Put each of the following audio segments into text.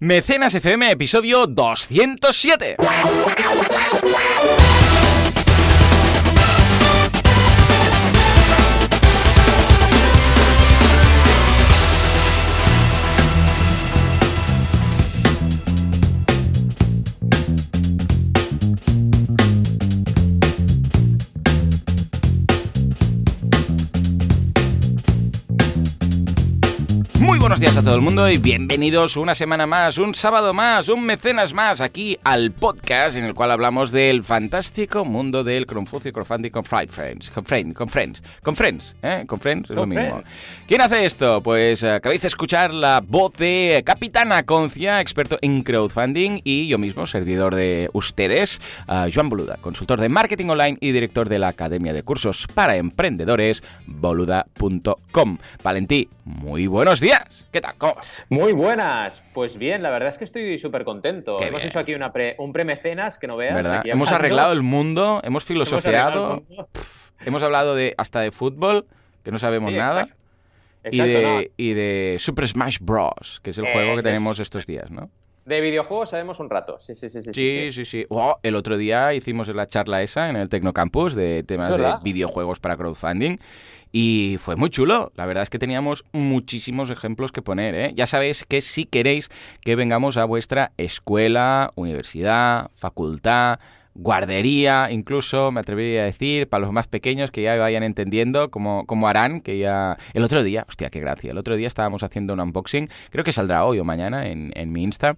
Mecenas FM, episodio 207. A todo el mundo y bienvenidos una semana más, un sábado más, un mecenas más aquí al podcast en el cual hablamos del fantástico mundo del Confucio Crowdfunding con Friends, con Friends, con Friends, con Friends, ¿eh? Con Friends es lo mismo. ¿Quién hace esto? Pues eh, acabáis de escuchar la voz de Capitana Concia, experto en crowdfunding y yo mismo, servidor de ustedes, eh, Joan Boluda, consultor de marketing online y director de la Academia de Cursos para Emprendedores, boluda.com. Valentí, muy buenos días. ¿Qué tal? Muy buenas. Pues bien, la verdad es que estoy súper contento. Qué Hemos bien. hecho aquí una pre- un premecenas que no veas. ¿Verdad? aquí Hemos arreglado el mundo, hemos filosofiado, hemos hablado de hasta de fútbol, que no sabemos Sí, nada, exacto. y, no. de, y de Super Smash Bros., que es el Eh, juego que tenemos estos días, ¿no? De videojuegos sabemos un rato. Sí, sí, sí. Sí, Sí, sí, sí. Oh, el otro día hicimos la charla esa en el Tecnocampus de temas ¿Es de videojuegos para crowdfunding y fue muy chulo. La verdad es que teníamos muchísimos ejemplos que poner. ¿eh? Ya sabéis que si queréis que vengamos a vuestra escuela, universidad, facultad, guardería, incluso me atrevería a decir, para los más pequeños que ya vayan entendiendo cómo, cómo harán, que ya... El otro día, hostia, qué gracia, el otro día estábamos haciendo un unboxing, creo que saldrá hoy o mañana en, en mi Insta,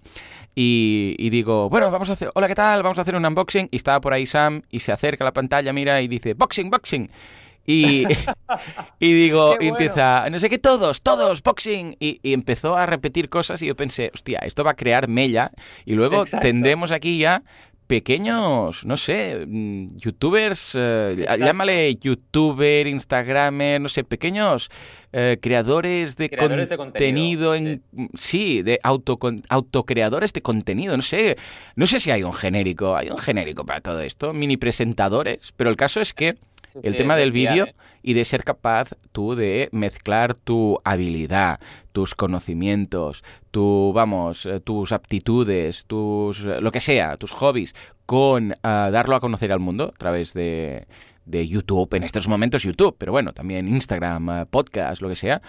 y, y digo, bueno, vamos a hacer, hola, ¿qué tal? Vamos a hacer un unboxing, y estaba por ahí Sam, y se acerca a la pantalla, mira, y dice, boxing, boxing. Y, y digo, y empieza, no sé qué, todos, todos, boxing. Y, y empezó a repetir cosas y yo pensé, hostia, esto va a crear mella. Y luego Exacto. tendremos aquí ya pequeños, no sé, mm, youtubers, eh, llámale youtuber, instagramer, no sé, pequeños eh, creadores de Creadores de contenido, en, sí, de auto, autocreadores de contenido, no sé, no sé si hay un genérico, hay un genérico para todo esto, mini presentadores, pero el caso es que el sí, tema del vídeo ¿eh? y de ser capaz tú de mezclar tu habilidad, tus conocimientos, tu, vamos, eh, tus aptitudes, tus, eh, lo que sea, tus hobbies, con darlo a conocer al mundo a través de, de YouTube, en estos momentos YouTube, pero bueno, también Instagram, podcast, lo que sea,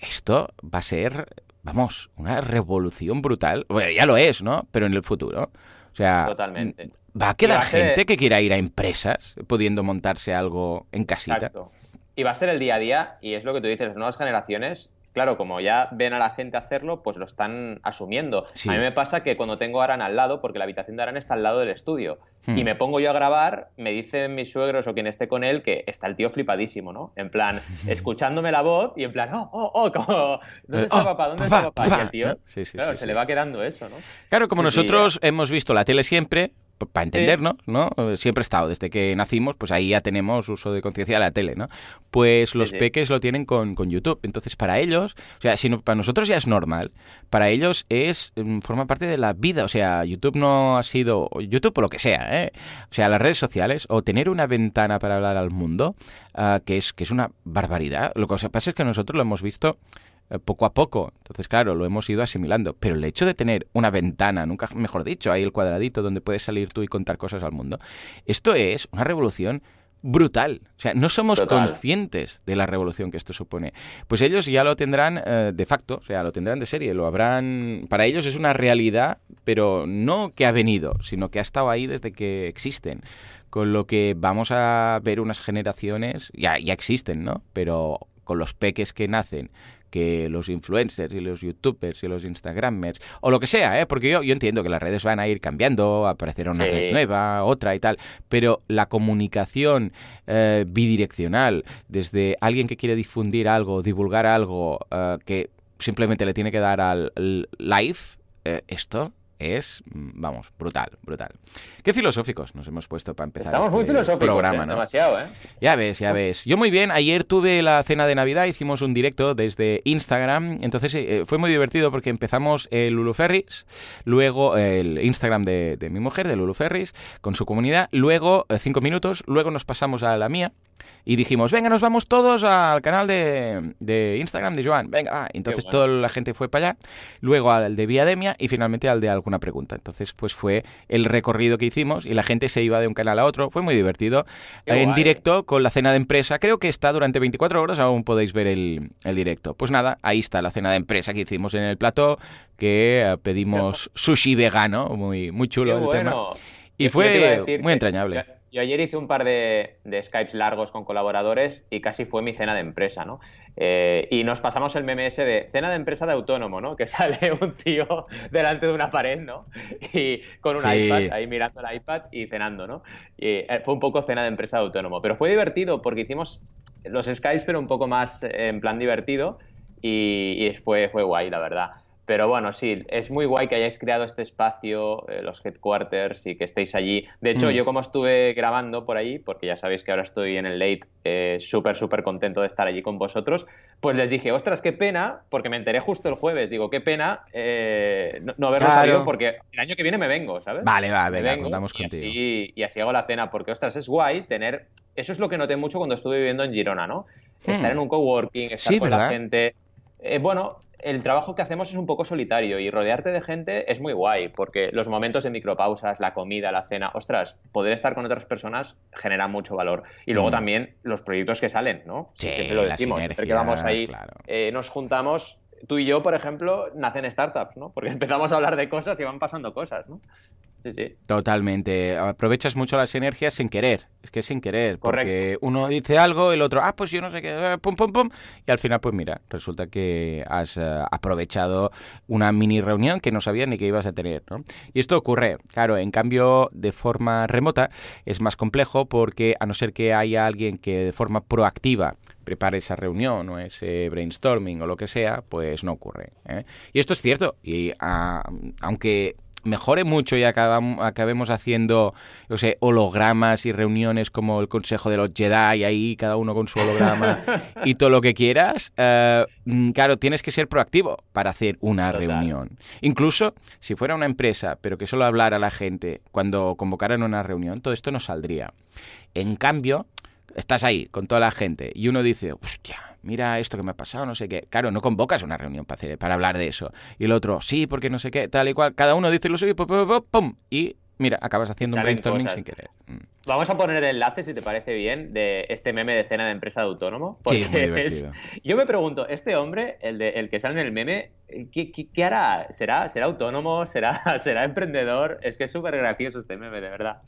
esto va a ser, vamos, una revolución brutal. Bueno, ya lo es, ¿no? Pero en el futuro. O sea, Totalmente. Va a quedar Y va a ser- gente que quiera ir a empresas pudiendo montarse algo en casita. Exacto. Y va a ser el día a día, y es lo que tú dices, las nuevas generaciones, claro, como ya ven a la gente hacerlo, pues lo están asumiendo. Sí. A mí me pasa que cuando tengo a Aran al lado, porque la habitación de Aran está al lado del estudio, Hmm. y me pongo yo a grabar, me dicen mis suegros o quien esté con él que está el tío flipadísimo, ¿no? En plan, escuchándome la voz y en plan, oh, oh, oh, como, ¿dónde está Oh, papá? ¿Dónde papá, está papá? papá, Y el tío, ¿no? Sí, sí, claro, se le va quedando eso, ¿no? Claro, como nosotros hemos visto la tele siempre, para entendernos. ¿no? Siempre ha estado, desde que nacimos, pues ahí ya tenemos uso de conciencia de la tele, ¿no? Pues los sí. peques lo tienen con, con YouTube. Entonces, para ellos, o sea, si no- para nosotros ya es normal, para ellos es mm, forma parte de la vida. O sea, YouTube no ha sido, o YouTube o lo que sea, ¿eh? O sea, las redes sociales o tener una ventana para hablar al mundo, ah, que, es, que es una barbaridad. Lo que pasa es que nosotros lo hemos visto poco a poco. Entonces, claro, lo hemos ido asimilando. Pero el hecho de tener una ventana, nunca mejor dicho, ahí el cuadradito donde puedes salir tú y contar cosas al mundo, esto es una revolución brutal. O sea, no somos Total. conscientes de la revolución que esto supone. Pues ellos ya lo tendrán eh, de facto, o sea, lo tendrán de serie, lo habrán... Para ellos es una realidad, pero no que ha venido, sino que ha estado ahí desde que existen. Con lo que vamos a ver unas generaciones, ya, ya existen, ¿no? Pero con los peques que nacen, que los influencers y los youtubers y los instagramers, o lo que sea, ¿eh? porque yo, yo entiendo que las redes van a ir cambiando, aparecerá una Sí. red nueva, otra y tal, pero la comunicación eh, bidireccional, desde alguien que quiere difundir algo, divulgar algo, eh, que simplemente le tiene que dar al al live, eh, esto es, mm, vamos, brutal, brutal. Qué filosóficos nos hemos puesto para empezar Estamos este muy filosóficos, programa, ¿eh? ¿no? demasiado, ¿eh? Ya ves, ya ves. Yo muy bien, ayer tuve la cena de Navidad, hicimos un directo desde Instagram, entonces eh, fue muy divertido porque empezamos el Lulu Ferris, luego el Instagram de, de mi mujer, de Lulu Ferris, con su comunidad, luego eh, cinco minutos, luego nos pasamos a la mía y dijimos, venga, nos vamos todos al canal de, de Instagram de Joan, venga, entonces bueno. toda la gente fue para allá, luego al de Viademia y finalmente al de alguna pregunta. Entonces, pues fue el recorrido que hicimos y la gente se iba de un canal a otro, fue muy divertido. Qué en guay. directo con la cena de empresa, creo que está durante 24 horas, aún podéis ver el, el directo. Pues nada, ahí está la cena de empresa que hicimos en el plató, que eh, pedimos sushi vegano, muy, muy chulo Qué el tema. bueno. Y Yo- yo te iba a fue muy entrañable. Yo, ayer hice un par de, de Skypes largos con colaboradores y casi fue mi cena de empresa, ¿no? Eh, y nos pasamos el ese de cena de empresa de autónomo, ¿no? Que sale un tío delante de una pared, ¿no? Y con un Sí. iPad, ahí mirando el iPad y cenando, ¿no? Y eh, fue un poco cena de empresa de autónomo. Pero fue divertido porque hicimos los Skypes, pero un poco más eh, en plan divertido y, y fue, fue guay, la verdad. Pero bueno, sí, es muy guay que hayáis creado este espacio, eh, los headquarters y que estéis allí. De hecho, Mm. yo como estuve grabando por ahí, porque ya sabéis que ahora estoy en el late, eh, súper, súper contento de estar allí con vosotros, pues les dije, ostras, qué pena, porque me enteré justo el jueves, digo, qué pena eh, no, no haberlo Claro. sabido porque el año que viene me vengo, ¿sabes? Vale, va, venga, vengo contamos y contigo. Así, y así hago la cena, porque ostras, es guay tener... Eso es lo que noté mucho cuando estuve viviendo en Girona, ¿no? Estar Hmm. en un coworking, estar Sí, con ¿verdad? la gente. Bueno, el trabajo que hacemos es un poco solitario y rodearte de gente es muy guay, porque los momentos de micropausas, la comida, la cena, ostras, poder estar con otras personas genera mucho valor. Y luego Mm. también los proyectos que salen, ¿no? Sí, Siempre lo decimos, siempre que vamos ahí, claro. eh, nos juntamos. Tú y yo, por ejemplo, nacen startups, ¿no? Porque empezamos a hablar de cosas y van pasando cosas, ¿no? Sí, sí. Totalmente. Aprovechas mucho las energías sin querer. Es que sin querer. Porque Correcto. uno dice algo, el otro, ah, pues yo no sé qué, eh, pum, pum, pum. Y al final, pues mira, resulta que has eh, aprovechado una mini reunión que no sabías ni que ibas a tener, ¿no? Y esto ocurre, claro, en cambio, de forma remota es más complejo porque a no ser que haya alguien que de forma proactiva prepare esa reunión o ese brainstorming o lo que sea, pues no ocurre. ¿eh? Y esto es cierto. Y ah, aunque mejore mucho y acabam- acabemos haciendo, yo sé, hologramas y reuniones como el Consejo de los Jedi, ahí cada uno con su holograma y todo lo que quieras, eh, mm, claro, tienes que ser proactivo para hacer una Total. reunión. Incluso si fuera una empresa, pero que solo hablara a la gente cuando convocaran una reunión, todo esto no saldría. En cambio, estás ahí con toda la gente y uno dice, hostia, mira esto que me ha pasado, no sé qué. Claro, no convocas una reunión para, hacer, para hablar de eso. Y el otro, sí, porque no sé qué, tal y cual. Cada uno dice lo suyo, y pum, pum, pum, pum, y mira, acabas haciendo un brainstorming cosas. sin querer. Mm. Vamos a poner el enlace, si te parece bien, de este meme de cena de empresa de autónomo. Sí, es muy porque divertido. Yo me pregunto, este hombre, el, de, el que sale en el meme, ¿qué, qué- qué hará? ¿Será, ¿Será autónomo? ¿Será, ¿Será emprendedor? Es que es súper gracioso este meme, de verdad.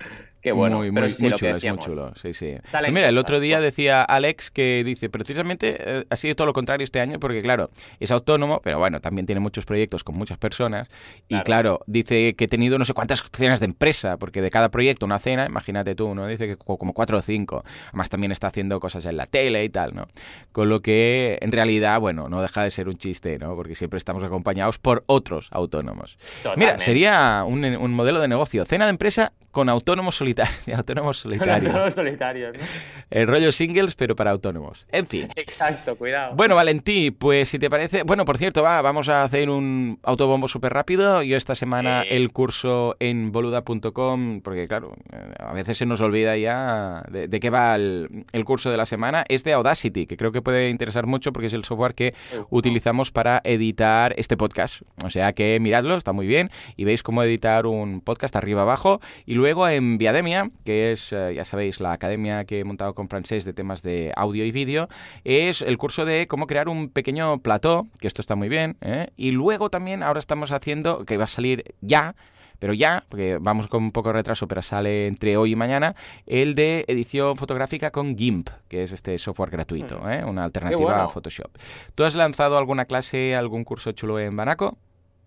Qué bueno. muy, pero muy, sí, muy lo que chulo, es muy chulo. Sí, sí. Pues mira, el otro día decía Alex que dice, precisamente eh, ha sido todo lo contrario este año, porque claro, es autónomo, pero bueno, también tiene muchos proyectos con muchas personas. Y Claro. claro, dice que he tenido no sé cuántas cenas de empresa, porque de cada proyecto una cena, imagínate tú, ¿no? Dice que co- como cuatro o cinco. Además también está haciendo cosas en la tele y tal, ¿no? Con lo que en realidad, bueno, no deja de ser un chiste, ¿no? Porque siempre estamos acompañados por otros autónomos. Mira, sería un, un modelo de negocio. Cena de empresa con autónomos solitarios. autónomos solitarios. Todos solitarios, ¿no? El rollo singles, pero para autónomos. En fin. Exacto, cuidado. Bueno, Valentí, pues si te parece... Bueno, por cierto, va, vamos a hacer un autobombo súper rápido. Yo esta semana el curso en boluda.com, porque claro, a veces se nos olvida ya de, de qué va el, el curso de la semana, es de Audacity, que creo que puede interesar mucho porque es el software que utilizamos para editar este podcast. O sea que miradlo, está muy bien, y veis cómo editar un podcast arriba abajo. Y luego en Viademia, que es, eh, ya sabéis, la academia que he montado con francés de temas de audio y vídeo, es el curso de cómo crear un pequeño plató, que esto está muy bien. ¿eh? Y luego también ahora estamos haciendo, que va a salir ya, pero ya, porque vamos con un poco de retraso, pero sale entre hoy y mañana, el de edición fotográfica con GIMP, que es este software gratuito, ¿eh? una alternativa bueno. a Photoshop. ¿Tú has lanzado alguna clase, algún curso chulo en Banaco?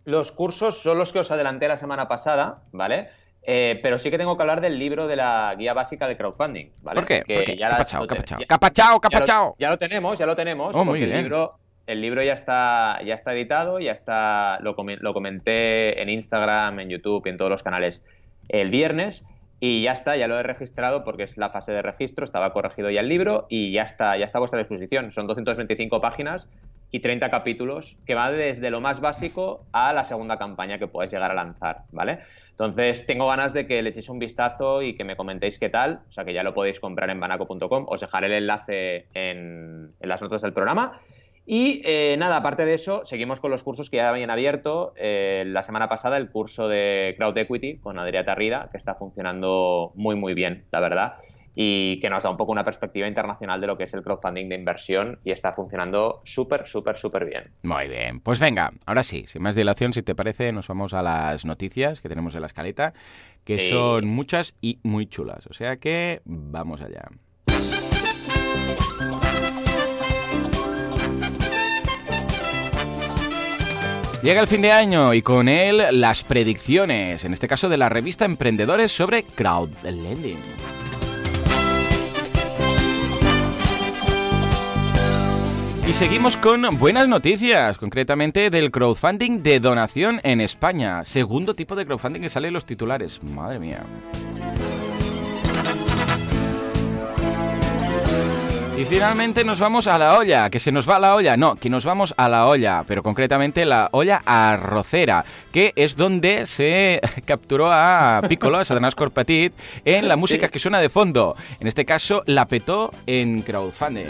Los cursos son los que os adelanté la semana pasada, ¿vale? Eh, pero sí que tengo que hablar del libro de la guía básica de crowdfunding, ¿vale? ¿Por qué? Que ¿Por qué? ya la- Capachao, capachao. ya- ¡Capachao, ya lo- capachao! Ya lo tenemos, ya lo tenemos. Oh, muy el libro, el libro ya está, ya está editado, ya está, lo, lo comenté en Instagram, en YouTube y en todos los canales el viernes. Y ya está, ya lo he registrado porque es la fase de registro, estaba corregido ya el libro y ya está, ya está a vuestra disposición. Son 225 páginas y 30 capítulos que va desde lo más básico a la segunda campaña que puedes llegar a lanzar, ¿vale? Entonces, tengo ganas de que le echéis un vistazo y que me comentéis qué tal, o sea que ya lo podéis comprar en banaco.com, os dejaré el enlace en, las notas del programa. Y eh, nada, aparte de eso, seguimos con los cursos que ya habían abierto. Eh, la semana pasada el curso de Crowd Equity con Adrià Tarrida, que está funcionando muy, muy bien, la verdad y que nos da un poco una perspectiva internacional de lo que es el crowdfunding de inversión y está funcionando súper, súper, súper bien. Muy bien, pues venga, ahora sí, sin más dilación, si te parece, nos vamos a las noticias que tenemos en la escaleta, que son muchas y muy chulas, o sea que vamos allá. Llega el fin de año y con él las predicciones, en este caso de la revista Emprendedores sobre crowdlending. Y seguimos con buenas noticias, concretamente del crowdfunding de donación en España. Segundo tipo de crowdfunding que sale en los titulares. Madre mía. Y finalmente nos vamos a la olla, que se nos va la olla, no, que nos vamos a la olla, pero concretamente la olla arrocera, que es donde se capturó a Piccolo, a Satanás Corpatit, en la música que suena de fondo. En este caso, la petó en crowdfunding.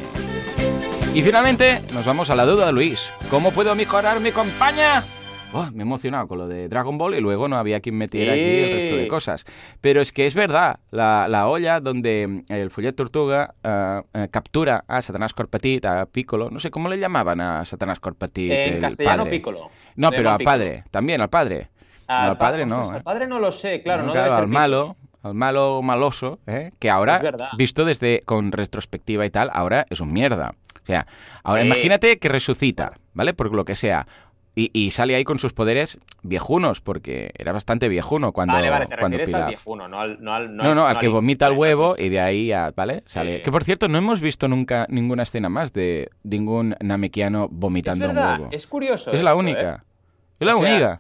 Y finalmente nos vamos a la duda de Luis. ¿Cómo puedo mejorar mi compañía? Oh, me he emocionado con lo de Dragon Ball y luego no había quien metiera aquí el resto de cosas. Pero es que es verdad, la, olla donde el Follet Tortuga eh, eh, captura a Satanás Corpetit, a Piccolo, no sé cómo le llamaban a Satanás Corpetit. En castellano Piccolo. No, pero al padre, también al padre. al padre no. Al padre no lo sé, claro. No, al malo al malo maloso, ¿eh? que ahora, visto desde con retrospectiva y tal, ahora es un mierda. O sea, ahora imagínate que resucita, ¿vale? Por lo que sea. Y, sale ahí con sus poderes viejunos, porque era bastante viejuno cuando, vale, vale, te cuando al viejuno, no al, no al, no, no, al, que vomita el huevo y de ahí, ¿vale? Sale. Que por cierto, no hemos visto nunca ninguna escena más de ningún namekiano vomitando es un huevo. Es curioso. Es la única. ¿eh? Es la única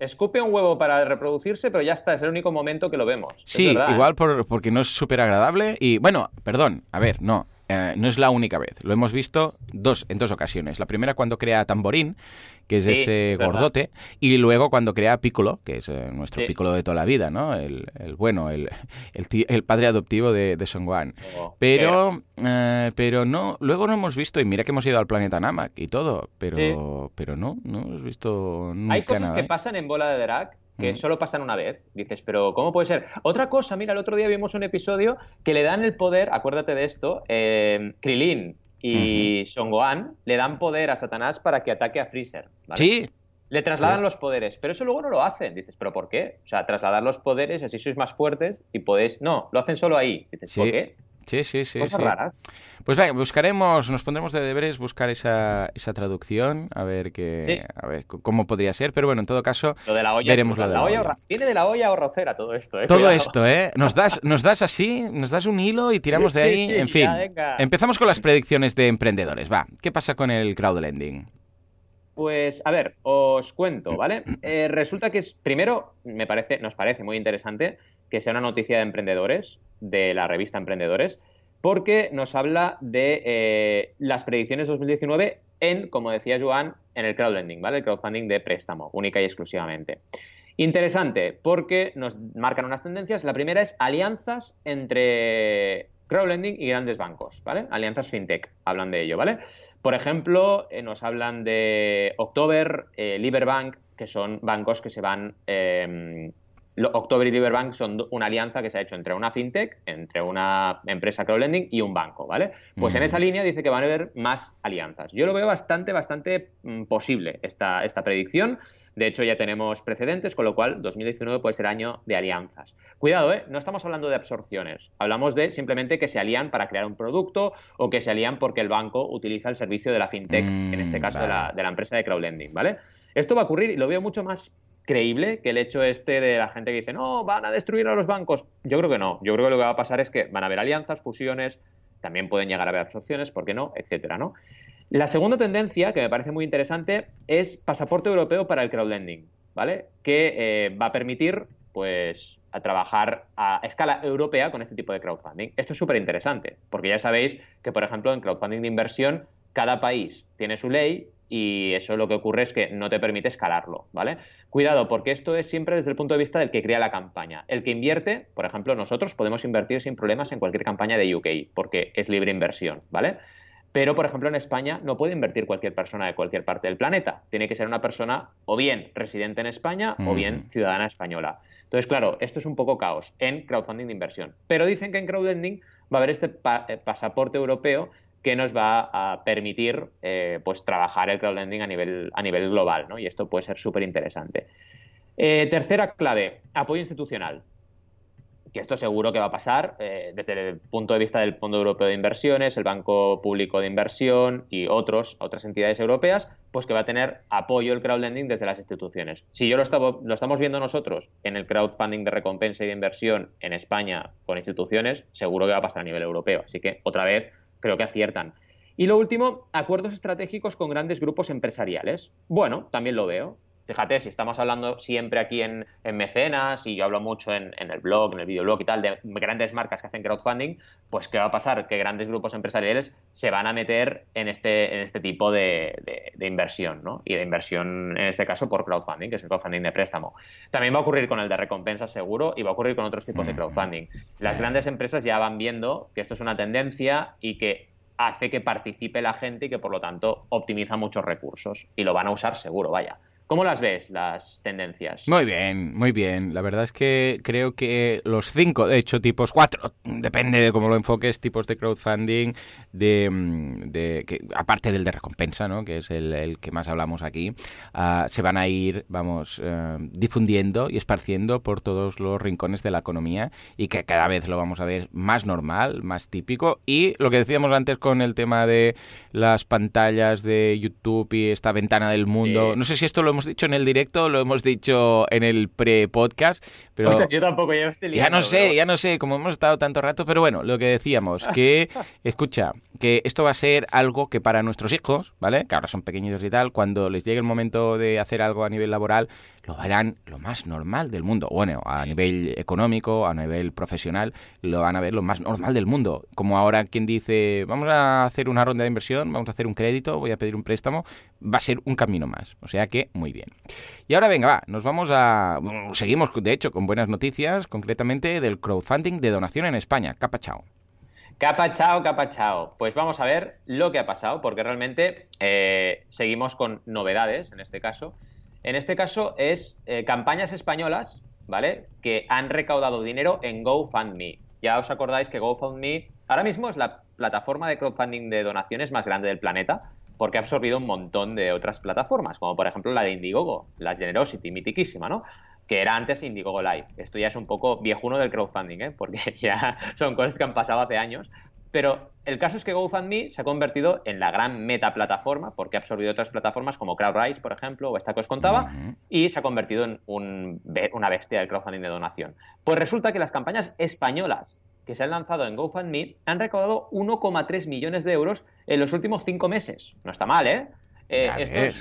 escupe un huevo para reproducirse, pero ya está, es el único momento que lo vemos. Sí, igual por, porque no es súper agradable y, bueno, perdón, a ver, no, eh, no es la única vez. Lo hemos visto dos, en dos ocasiones. La primera cuando crea Tamborín, que es ese gordote, y luego cuando crea Piccolo, que es eh, nuestro Piccolo de toda la vida, ¿no? El, bueno, el, el, padre adoptivo de, de Son Gohan. Oh, pero, eh, pero no, luego no hemos visto, y mira que hemos ido al planeta Namak y todo, pero, pero no, no hemos visto nunca Hay cosas que ¿eh? pasan en Bola de Drag que solo pasan una vez. Dices, pero ¿cómo puede ser? Otra cosa, mira, el otro día vimos un episodio que le dan el poder, acuérdate de esto, eh, Krilin y Son Gohan le dan poder a Satanás para que ataque a Freezer. Sí. Le trasladan los poderes, pero eso luego no lo hacen. Dices, ¿pero por qué? O sea, trasladar los poderes, así sois más fuertes y podéis. No, lo hacen solo ahí. Dices, ¿por qué? Sí, sí, sí. Cosas raras. Pues venga, buscaremos, nos pondremos de deberes buscar esa, esa traducción, a ver qué, a ver cómo podría ser, pero bueno, en todo caso, lo de la olla, veremos la, de la, olla. Viene de la olla o rocera todo esto, ¿eh? Todo esto, ¿eh? Nos das, nos das así, nos das un hilo y tiramos de ahí, en fin. Empezamos con las predicciones de emprendedores, va. ¿Qué pasa con el crowdlending? Pues a ver, os cuento, ¿vale? Eh, resulta que es, primero, me parece, nos parece muy interesante que sea una noticia de emprendedores, de la revista Emprendedores, porque nos habla de eh, las predicciones 2019 en, como decía Joan, en el crowdlending, ¿vale? El crowdfunding de préstamo, única y exclusivamente. Interesante, porque nos marcan unas tendencias. La primera es alianzas entre crowdlending y grandes bancos, ¿vale? Alianzas fintech, hablan de ello, ¿vale? Por ejemplo, eh, nos hablan de October, eh, Liberbank, que son bancos que se van October y Riverbank son una alianza que se ha hecho entre una fintech, entre una empresa crowdlending y un banco, ¿vale? Pues en esa línea dice que van a haber más alianzas. Yo lo veo bastante, bastante mm, posible esta, esta predicción. De hecho, ya tenemos precedentes, con lo cual 2019 puede ser año de alianzas. Cuidado, ¿eh? no estamos hablando de absorciones. Hablamos de simplemente que se alían para crear un producto o que se alían porque el banco utiliza el servicio de la fintech, en este mm, caso de, la, de la empresa de crowdlending, ¿vale? Esto va a ocurrir y lo veo mucho más creíble que el hecho este de la gente que dice, no, van a destruir a los bancos. Yo creo que no. Yo creo que lo que va a pasar es que van a haber alianzas, fusiones, también pueden llegar a haber absorciones, ¿por qué no? Etcétera, ¿no? La segunda tendencia, que me parece muy interesante, es pasaporte europeo para el crowdlending, ¿vale? Que eh, va a permitir, pues, a trabajar a escala europea con este tipo de crowdfunding. Esto es súper interesante, porque ya sabéis que, por ejemplo, en crowdfunding de inversión, cada país tiene su ley y eso lo que ocurre es que no te permite escalarlo, ¿vale? Cuidado, porque esto es siempre desde el punto de vista del que crea la campaña. El que invierte, por ejemplo, nosotros podemos invertir sin problemas en cualquier campaña de UK, porque es libre inversión, ¿vale? Pero, por ejemplo, en España no puede invertir cualquier persona de cualquier parte del planeta. Tiene que ser una persona o bien residente en España o bien ciudadana española. Entonces, claro, esto es un poco caos en crowdfunding de inversión. Pero dicen que en crowdlending va a haber este eh, pasaporte europeo que nos va a permitir eh, pues trabajar el crowdlending a nivel, a nivel global, ¿no? Y esto puede ser súper interesante. Eh, tercera clave, apoyo institucional que esto seguro que va a pasar eh, desde el punto de vista del Fondo Europeo de Inversiones, el Banco Público de Inversión y otros, otras entidades europeas, pues que va a tener apoyo el crowdlending desde las instituciones. Si yo lo, lo estamos viendo nosotros en el crowdfunding de recompensa y de inversión en España con instituciones, seguro que va a pasar a nivel europeo. Así que, otra vez, creo que aciertan. Y lo último, acuerdos estratégicos con grandes grupos empresariales. Bueno, también lo veo. Fíjate, si estamos hablando siempre aquí en, mecenas, y yo hablo mucho en, el blog, en el videoblog y tal, de grandes marcas que hacen crowdfunding, pues ¿qué va a pasar? Que grandes grupos empresariales se van a meter en este, en este tipo de, inversión, ¿no? Y de inversión, en este caso, por crowdfunding, que es el crowdfunding de préstamo. También va a ocurrir con el de recompensa seguro y va a ocurrir con otros tipos de crowdfunding. Las grandes empresas ya van viendo que esto es una tendencia y que hace que participe la gente y que por lo tanto optimiza muchos recursos y lo van a usar seguro, vaya. ¿Cómo las ves, las tendencias? Muy bien, muy bien. La verdad es que creo que los cinco, de hecho, tipos, cuatro, depende de cómo lo enfoques, tipos de crowdfunding, de, mm, que, aparte del de recompensa, ¿no? que es el, que más hablamos aquí, ah, se van a ir, vamos, eh, difundiendo y esparciendo por todos los rincones de la economía y que cada vez lo vamos a ver más normal, más típico. Y lo que decíamos antes con el tema de las pantallas de YouTube y esta ventana del mundo, no sé si esto lo hemos dicho en el directo, lo hemos dicho en el pre-podcast, pero... yo tampoco, ya Ya no sé, ya no sé, como hemos estado tanto rato, pero bueno, lo que decíamos, que, escucha, que esto va a ser algo que para nuestros hijos, ¿vale? Que ahora son pequeñitos y tal, cuando les llegue el momento de hacer algo a nivel laboral, lo harán lo más normal del mundo. Bueno, a nivel económico, a nivel profesional, lo van a ver lo más normal del mundo. Como ahora quien dice, vamos a hacer una ronda de inversión, vamos a hacer un crédito, voy a pedir un préstamo, va a ser un camino más. O sea que muy bien. Y ahora venga, va, nos vamos a... seguimos, de hecho, con buenas noticias, concretamente del crowdfunding de donación en España. Capa chao. Capa chao, capa chao. Pues vamos a ver lo que ha pasado, porque realmente eh, seguimos con novedades en este caso. En este caso es eh, campañas españolas, ¿vale? Que han recaudado dinero en GoFundMe. Ya os acordáis que GoFundMe ahora mismo es la plataforma de crowdfunding de donaciones más grande del planeta porque ha absorbido un montón de otras plataformas, como por ejemplo la de Indiegogo, la Generosity, mitiquísima, ¿no? Que era antes Indiegogo Live. Esto ya es un poco viejuno del crowdfunding, ¿eh? Porque ya son cosas que han pasado hace años. Pero el caso es que GoFundMe se ha convertido en la gran meta plataforma, porque ha absorbido otras plataformas como CrowdRise, por ejemplo, o esta que os contaba, y se ha convertido en una bestia del crowdfunding de donación. Pues resulta que las campañas españolas que se han lanzado en GoFundMe han recaudado 1,3 millones de euros en los últimos cinco meses. No está mal, ¿eh? eh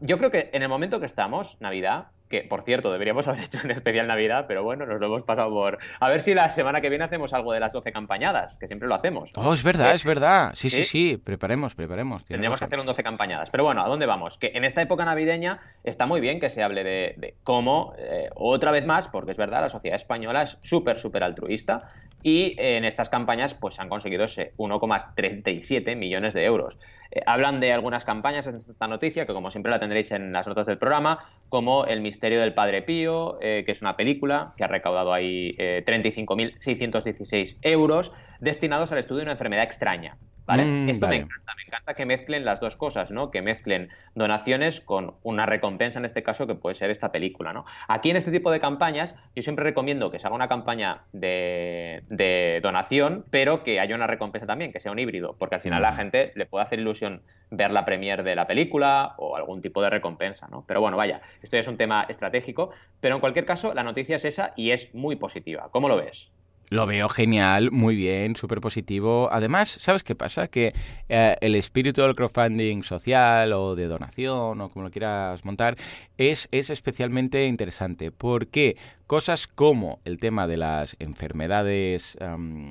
yo creo que en el momento que estamos, Navidad, que por cierto deberíamos haber hecho un especial Navidad, pero bueno, nos lo hemos pasado por... A ver si la semana que viene hacemos algo de las 12 campañadas, que siempre lo hacemos. Oh, es verdad, es verdad. Sí, sí, sí, preparemos, preparemos. Tendríamos que hacer un 12 campañadas. Pero bueno, ¿a dónde vamos? Que en esta época navideña está muy bien que se hable de, cómo, eh, otra vez más, porque es verdad, la sociedad española es súper, súper altruista y en estas campañas pues han conseguido ese 1,37 millones de euros. Eh, hablan de algunas campañas en esta noticia, que como siempre la tendréis en las notas del programa, como El misterio del Padre Pío, eh, que es una película que ha recaudado ahí 35.616 eh, euros, destinados al estudio de una enfermedad extraña. ¿Vale? Mm, Esto me encanta, me encanta que mezclen las dos cosas, ¿no? Que mezclen donaciones con una recompensa, en este caso, que puede ser esta película, ¿no? Aquí en este tipo de campañas, yo siempre recomiendo que se haga una campaña de, donación, pero que haya una recompensa también, que sea un híbrido, porque al final a la gente le puede hacer ilusión ver la premier de la película o algún tipo de recompensa, ¿no? Pero bueno, vaya, esto ya es un tema estratégico, pero en cualquier caso, la noticia es esa y es muy positiva. ¿Cómo lo ves? Lo veo genial, muy bien, súper positivo. Además, ¿sabes qué pasa? Que eh, el espíritu del crowdfunding social o de donación o como lo quieras montar es, es especialmente interesante porque cosas como el tema de las enfermedades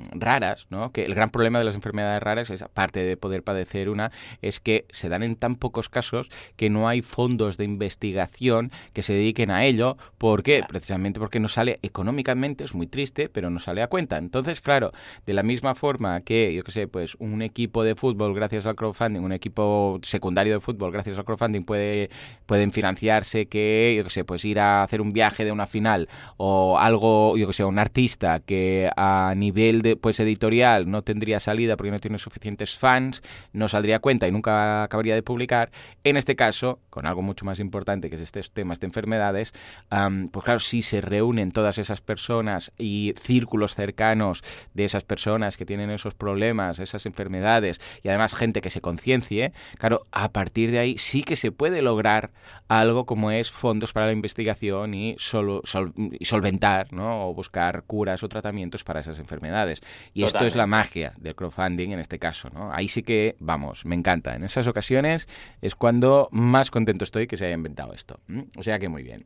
raras, ¿no? que el gran problema de las enfermedades raras es, aparte de poder padecer una, es que se dan en tan pocos casos que no hay fondos de investigación que se dediquen a ello. ¿Por qué? Precisamente porque no sale económicamente, es muy triste, pero no sale a cuenta. Entonces, claro, de la misma forma que, yo qué sé, pues un equipo de fútbol gracias al crowdfunding, un equipo secundario de fútbol gracias al crowdfunding puede, pueden financiarse que, yo qué sé, pues ir a hacer un viaje de una final o algo, yo que sé, un artista que a nivel de pues editorial no tendría salida porque no tiene suficientes fans, no saldría cuenta y nunca acabaría de publicar. En este caso, con algo mucho más importante que es este tema de enfermedades, pues claro, si se reúnen todas esas personas y círculos cercanos de esas personas que tienen esos problemas, esas enfermedades y además gente que se conciencie, claro, a partir de ahí sí que se puede lograr algo como es fondos para la investigación y solventar, ¿no? O buscar curas o tratamientos para esas enfermedades. Y esto es la magia del crowdfunding en este caso, ¿no? Ahí sí que, vamos, me encanta. En esas ocasiones es cuando más contento estoy que se haya inventado esto. O sea que muy bien.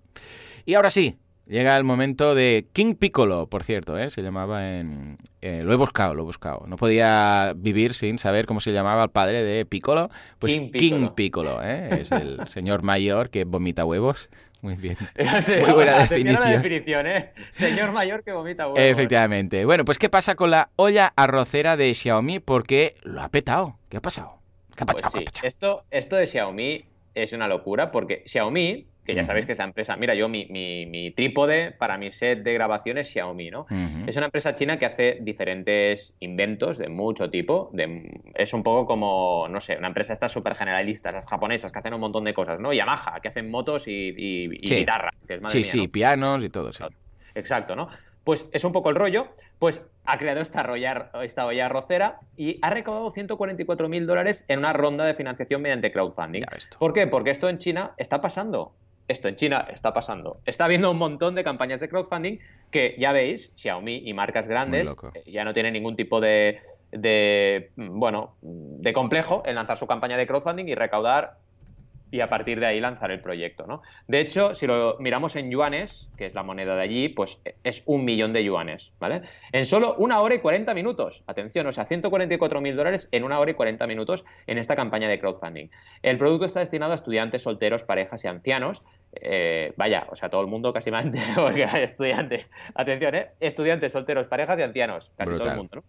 Y ahora sí, Llega el momento de King Piccolo, por cierto, ¿eh? se llamaba en... Eh, lo he buscado, lo he buscado. No podía vivir sin saber cómo se llamaba el padre de Piccolo. Pues King Piccolo, ¿eh? es el señor mayor que vomita huevos. Muy bien. Muy buena definición. La definición ¿eh? Señor mayor que vomita huevos. Efectivamente. Bueno, pues ¿qué pasa con la olla arrocera de Xiaomi? Porque lo ha petado. ¿Qué ha pasado? ¿Qué ha pues pasado? Esto, esto de Xiaomi es una locura porque Xiaomi que ya sabéis que esa empresa, mira, yo mi, mi, trípode para mi set de grabación es Xiaomi, ¿no? Es una empresa china que hace diferentes inventos de mucho tipo, de, es un poco como, no sé, una empresa estas súper generalistas, las japonesas que hacen un montón de cosas, ¿no? Yamaha, que hacen motos y, guitarra. sí, sí, pianos y todo, sí. Exacto, ¿no? Pues es un poco el rollo, pues ha creado esta, olla, esta olla arrocera y ha recaudado 144 mil dólares en una ronda de financiación mediante crowdfunding. ¿Por qué? Porque esto en China está pasando esto en China está pasando. Está habiendo un montón de campañas de crowdfunding que ya veis, Xiaomi y marcas grandes eh, ya no tienen ningún tipo de, de, bueno, de complejo en lanzar su campaña de crowdfunding y recaudar y a partir de ahí lanzar el proyecto, ¿no? De hecho, si lo miramos en yuanes, que es la moneda de allí, pues es un millón de yuanes, ¿vale? En solo una hora y 40 minutos. Atención, o sea, 144 mil dólares en una hora y 40 minutos en esta campaña de crowdfunding. El producto está destinado a estudiantes, solteros, parejas y ancianos. Eh, vaya, o sea, todo el mundo casi porque estudiantes. Atención, ¿eh? Estudiantes, solteros, parejas y ancianos. Casi todo el mundo, ¿no?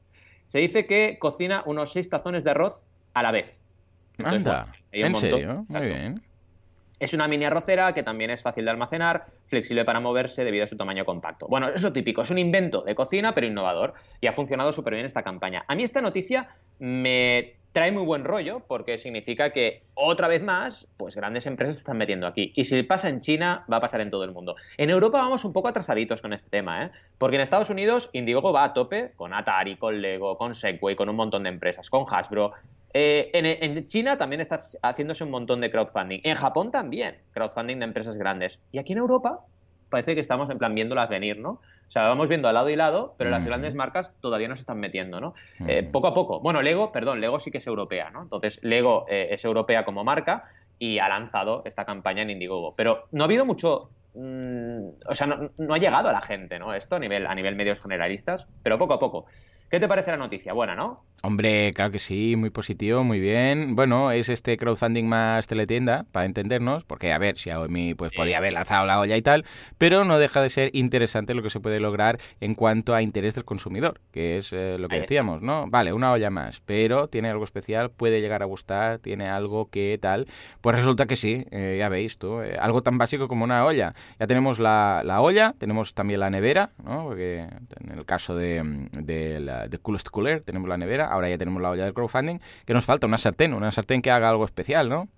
Se dice que cocina unos seis tazones de arroz a la vez. Anda, ¿en serio? Muy bien. Es una mini arrocera que también es fácil de almacenar, flexible para moverse debido a su tamaño compacto. Bueno, es lo típico, es un invento de cocina pero innovador y ha funcionado súper bien esta campaña. A mí esta noticia me trae muy buen rollo porque significa que otra vez más, pues grandes empresas se están metiendo aquí. Y si pasa en China, va a pasar en todo el mundo. En Europa vamos un poco atrasaditos con este tema, ¿eh? Porque en Estados Unidos Indiegogo va a tope con Atari, con Lego, con Segway, con un montón de empresas, con Hasbro. Eh, en, China también está haciéndose un montón de crowdfunding. En Japón también, crowdfunding de empresas grandes. Y aquí en Europa parece que estamos en plan viéndolas venir, ¿no? O sea, vamos viendo al lado y lado, pero las grandes marcas todavía no se están metiendo, ¿no? Eh, poco a poco. Bueno, Lego, perdón, Lego sí que es europea, ¿no? Entonces, Lego eh, es europea como marca y ha lanzado esta campaña en Indiegogo. Pero no ha habido mucho mm, o sea, no, no, ha llegado a la gente, ¿no? Esto a nivel, a nivel medios generalistas, pero poco a poco. ¿Qué te parece la noticia? Buena, ¿no? Hombre, claro que sí, muy positivo, muy bien. Bueno, es este crowdfunding más teletienda, para entendernos, porque a ver, Xiaomi pues podía haber lanzado la olla y tal, pero no deja de ser interesante lo que se puede lograr en cuanto a interés del consumidor, que es eh, lo que decíamos, ¿no? Vale, una olla más, pero tiene algo especial, puede llegar a gustar, tiene algo que tal. Pues resulta que sí, eh, ya veis tú, eh, algo tan básico como una olla. Ya tenemos la, olla, tenemos también la nevera, ¿no? Porque en el caso de, de la de Coolest Cooler, tenemos la nevera, ahora ya tenemos la olla del crowdfunding, que nos falta una sartén, una sartén que haga algo especial, ¿no?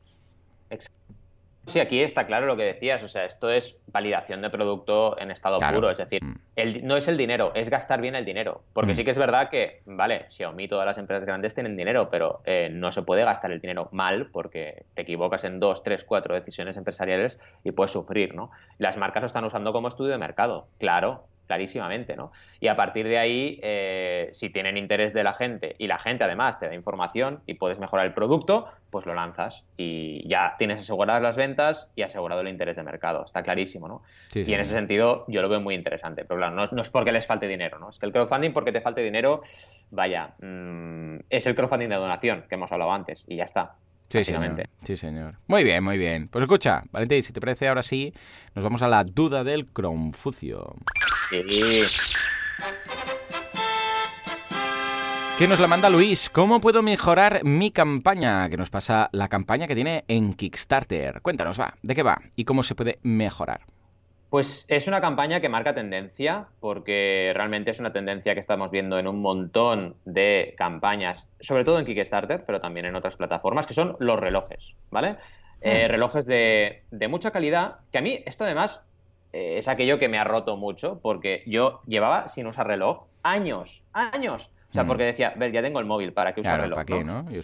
Sí, aquí está claro lo que decías, o sea, esto es validación de producto en estado puro, es decir, mm. el, no es el dinero, es gastar bien el dinero, porque mm. sí que es verdad que, vale, Xiaomi, todas las empresas grandes tienen dinero, pero eh, no se puede gastar el dinero mal porque te equivocas en dos, tres, cuatro decisiones empresariales y puedes sufrir, ¿no? Las marcas lo están usando como estudio de mercado, claro, clarísimamente, ¿no? Y a partir de ahí, eh, si tienen interés de la gente y la gente además te da información y puedes mejorar el producto, pues lo lanzas y ya tienes aseguradas las ventas y asegurado el interés de mercado. Está clarísimo, ¿no? y en ese sentido yo lo veo muy interesante. Pero claro, no, es porque les falte dinero, ¿no? Es que el crowdfunding porque te falte dinero, vaya, mm, es el crowdfunding de donación que hemos hablado antes y ya está. Sí, señor. Sí, señor. Muy bien, muy bien. Pues escucha, Valentín, si te parece, ahora sí, nos vamos a la duda del Confucio. Sí. ¿Qué nos la manda Luis? ¿Cómo puedo mejorar mi campaña? Que nos pasa la campaña que tiene en Kickstarter. Cuéntanos, va, ¿de qué va? ¿Y cómo se puede mejorar? Pues es una campaña que marca tendencia, porque realmente es una tendencia que estamos viendo en un montón de campañas, sobre todo en Kickstarter, pero también en otras plataformas, que son los relojes, ¿vale? Eh, hmm. relojes de, mucha calidad, que a mí esto además eh, es aquello que me ha roto mucho, porque yo llevaba sin usar reloj años, años. O sea, mm. porque decía, ver, ya tengo el móvil, ¿para qué usar reloj?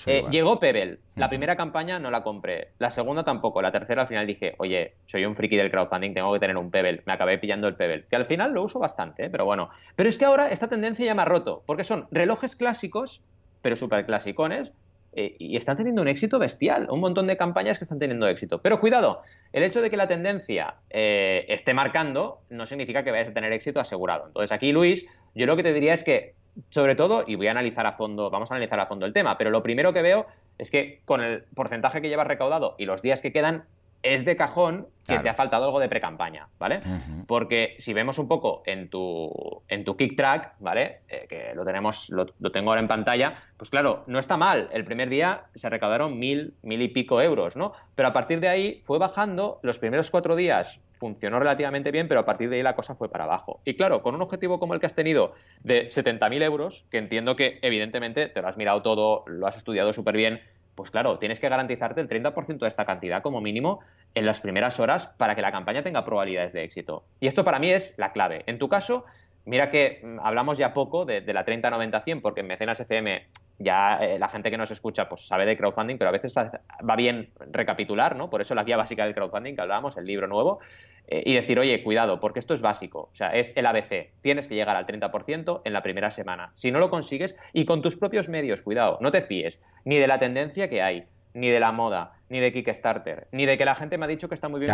Eh, llegó Pebble. La primera campaña no la compré. La segunda tampoco. La tercera al final dije, oye, soy un friki del crowdfunding, tengo que tener un Pebble. Me acabé pillando el Pebble. Que al final lo uso bastante, ¿eh? pero bueno. Pero es que ahora esta tendencia ya me ha roto. Porque son relojes clásicos, pero súper clasicones. Eh, y están teniendo un éxito bestial. Un montón de campañas que están teniendo éxito. Pero cuidado, el hecho de que la tendencia esté marcando no significa que vayas a tener éxito asegurado. Entonces aquí, Luis, yo lo que te diría es que sobre todo, y voy a analizar a fondo, vamos a analizar a fondo el tema, pero lo primero que veo es que con el porcentaje que llevas recaudado y los días que quedan, es de cajón que te ha faltado algo de pre-campaña, ¿vale? Porque si vemos un poco en tu, en tu kick track, ¿vale? Eh, que lo tenemos, lo, tengo ahora en pantalla, pues claro, no está mal. El primer día se recaudaron mil, mil y pico euros, ¿no? Pero a partir de ahí fue bajando, los primeros cuatro días funcionó relativamente bien, pero a partir de ahí la cosa fue para abajo. Y claro, con un objetivo como el que has tenido de 70.000 euros, que entiendo que evidentemente te lo has mirado todo, lo has estudiado súper bien, pues claro, tienes que garantizarte el 30% de esta cantidad como mínimo en las primeras horas para que la campaña tenga probabilidades de éxito. Y esto para mí es la clave. En tu caso, mira que mm, hablamos ya poco de, la 30-90-100, porque en Mecenas FM ya eh, la gente que nos escucha pues sabe de crowdfunding, pero a veces va bien recapitular, ¿no? Por eso la guía básica del crowdfunding que hablábamos, el libro nuevo, eh, y decir, oye, cuidado, porque esto es básico, o sea, es el ABC, tienes que llegar al 30% en la primera semana. Si no lo consigues, y con tus propios medios, cuidado, no te fíes ni de la tendencia que hay, ni de la moda, ni de Kickstarter, ni de que la gente me ha dicho que está muy bien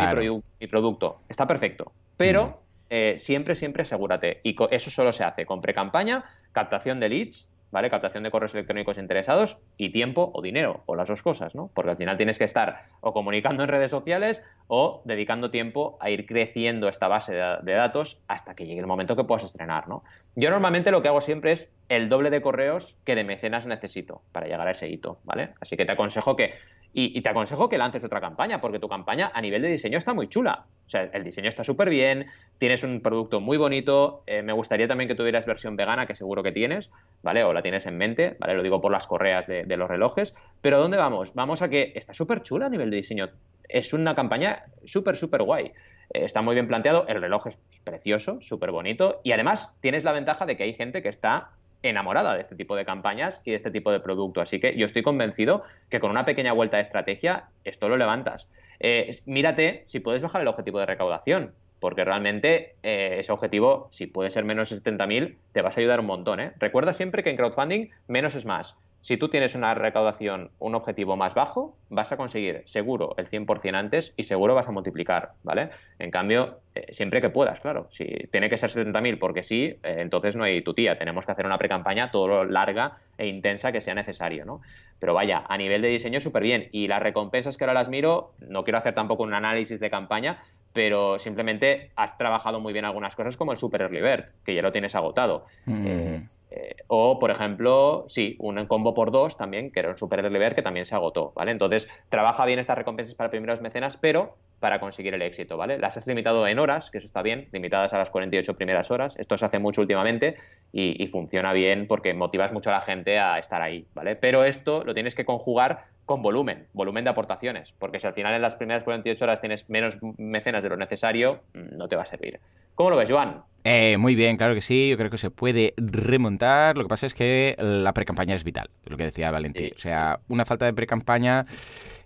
mi, producto, está perfecto, pero... Eh, siempre, siempre asegúrate. Y eso solo se hace con pre-campaña, captación de leads ¿vale? Captación de correos electrónicos interesados y tiempo o dinero, o las dos cosas, ¿no? Porque al final tienes que estar o comunicando en redes sociales o dedicando tiempo a ir creciendo esta base de, datos hasta que llegue el momento que puedas estrenar, ¿no? Yo normalmente lo que hago siempre es el doble de correos que de mecenas necesito para llegar a ese hito, ¿vale? Así que te aconsejo que y, te aconsejo que lances otra campaña, porque tu campaña a nivel de diseño está muy chula. O sea, el diseño está súper bien, tienes un producto muy bonito. Eh, me gustaría también que tuvieras versión vegana, que seguro que tienes, ¿vale? O la tienes en mente, ¿vale? Lo digo por las correas de, los relojes. Pero ¿dónde vamos? Vamos a que está súper chula a nivel de diseño. Es una campaña súper, súper guay. Eh, está muy bien planteado, el reloj es precioso, súper bonito. Y además tienes la ventaja de que hay gente que está enamorada de este tipo de campañas y de este tipo de producto. Así que yo estoy convencido que con una pequeña vuelta de estrategia esto lo levantas. Eh, mírate si puedes bajar el objetivo de recaudación, porque realmente eh, ese objetivo, si puede ser menos de 70.000, te vas a ayudar un montón. ¿eh? Recuerda siempre que en crowdfunding menos es más. Si tú tienes una recaudación, un objetivo más bajo, vas a conseguir seguro el 100% antes y seguro vas a multiplicar, ¿vale? En cambio, eh, siempre que puedas, claro. Si tiene que ser 70.000 porque sí, eh, entonces no hay tu tía. Tenemos que hacer una pre-campaña todo lo larga e intensa que sea necesario, ¿no? Pero vaya, a nivel de diseño súper bien. Y las recompensas que ahora las miro, no quiero hacer tampoco un análisis de campaña, pero simplemente has trabajado muy bien algunas cosas como el Super Early Bird, que ya lo tienes agotado. Eh, eh, o, por ejemplo, sí, un combo por dos también, que era un super lever que también se agotó, ¿vale? Entonces, trabaja bien estas recompensas para primeros mecenas, pero para conseguir el éxito, ¿vale? Las has limitado en horas, que eso está bien, limitadas a las 48 primeras horas. Esto se hace mucho últimamente y, y funciona bien porque motivas mucho a la gente a estar ahí, ¿vale? Pero esto lo tienes que conjugar con volumen, volumen de aportaciones, porque si al final en las primeras 48 horas tienes menos mecenas de lo necesario, mm, no te va a servir. ¿Cómo lo ves, Joan? Eh, muy bien, claro que sí, yo creo que se puede remontar. Lo que pasa es que la pre-campaña es vital, lo que decía Valentín. O sea, una falta de pre-campaña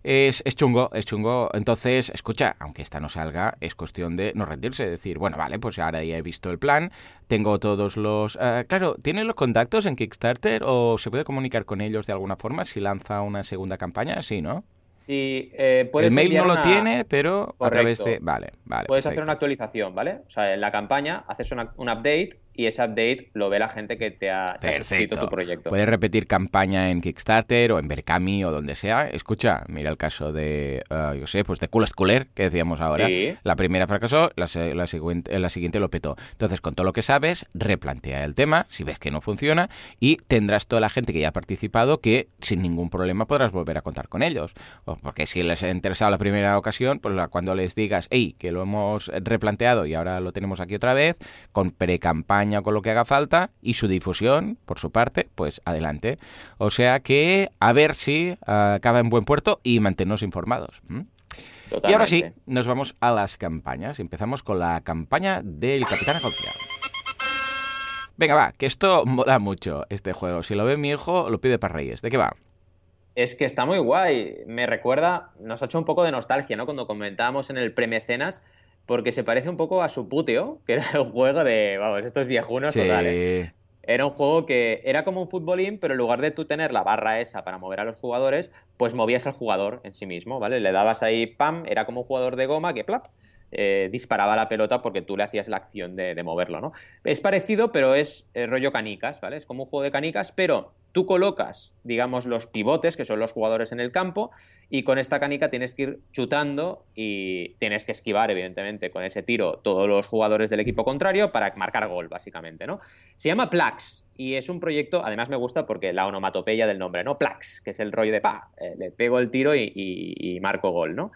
es, es, chungo, es chungo. Entonces, escucha, aunque esta no salga, es cuestión de no rendirse, decir, bueno, vale, pues ahora ya he visto el plan, tengo todos los... Uh, claro, ¿tienen los contactos en Kickstarter o se puede comunicar con ellos de alguna forma si lanza una segunda campaña? Sí, ¿no? Sí, eh, el mail no lo tiene, pero a través de... Vale, vale. Puedes hacer una actualización, ¿vale? O sea, en la campaña haces un update y ese update lo ve la gente que te ha suscrito tu proyecto. Puedes repetir campaña en Kickstarter o en Berkami o donde sea. Escucha, mira el caso de, uh, yo sé, pues de Coolest Cooler, que decíamos ahora. La primera fracasó, la, la, siguiente, la siguiente lo petó. Entonces, con todo lo que sabes, replantea el tema, si ves que no funciona, y tendrás toda la gente que ya ha participado que sin ningún problema podrás volver a contar con ellos. Porque si les ha interesado la primera ocasión, pues cuando les digas, hey, que lo hemos replanteado y ahora lo tenemos aquí otra vez, con pre-campaña con lo que haga falta y su difusión, por su parte, pues adelante. O sea que a ver si acaba en buen puerto y mantenernos informados. Y ahora sí, nos vamos a las campañas. Empezamos con la campaña del Capitán Agoncia. Venga, va, que esto mola mucho, este juego. Si lo ve mi hijo, lo pide para Reyes. ¿De qué va? Es que está muy guay. Me recuerda, nos ha hecho un poco de nostalgia, ¿no? Cuando comentábamos en el premecenas porque se parece un poco a su puteo, que era un juego de, vamos, estos viejunos sí. totales. Era un juego que era como un futbolín, pero en lugar de tú tener la barra esa para mover a los jugadores, pues movías al jugador en sí mismo, ¿vale? Le dabas ahí, pam, era como un jugador de goma que, plap, eh, disparaba la pelota porque tú le hacías la acción de, moverlo, ¿no? Es parecido, pero es rollo canicas, ¿vale? Es como un juego de canicas, pero tú colocas, digamos, los pivotes, que son los jugadores en el campo, y con esta canica tienes que ir chutando y tienes que esquivar, evidentemente, con ese tiro todos los jugadores del equipo contrario para marcar gol, básicamente, ¿no? Se llama Plax y es un proyecto, además me gusta porque la onomatopeya del nombre, ¿no? Plax, que es el rollo de pa, eh, le pego el tiro y, y marco gol, ¿no?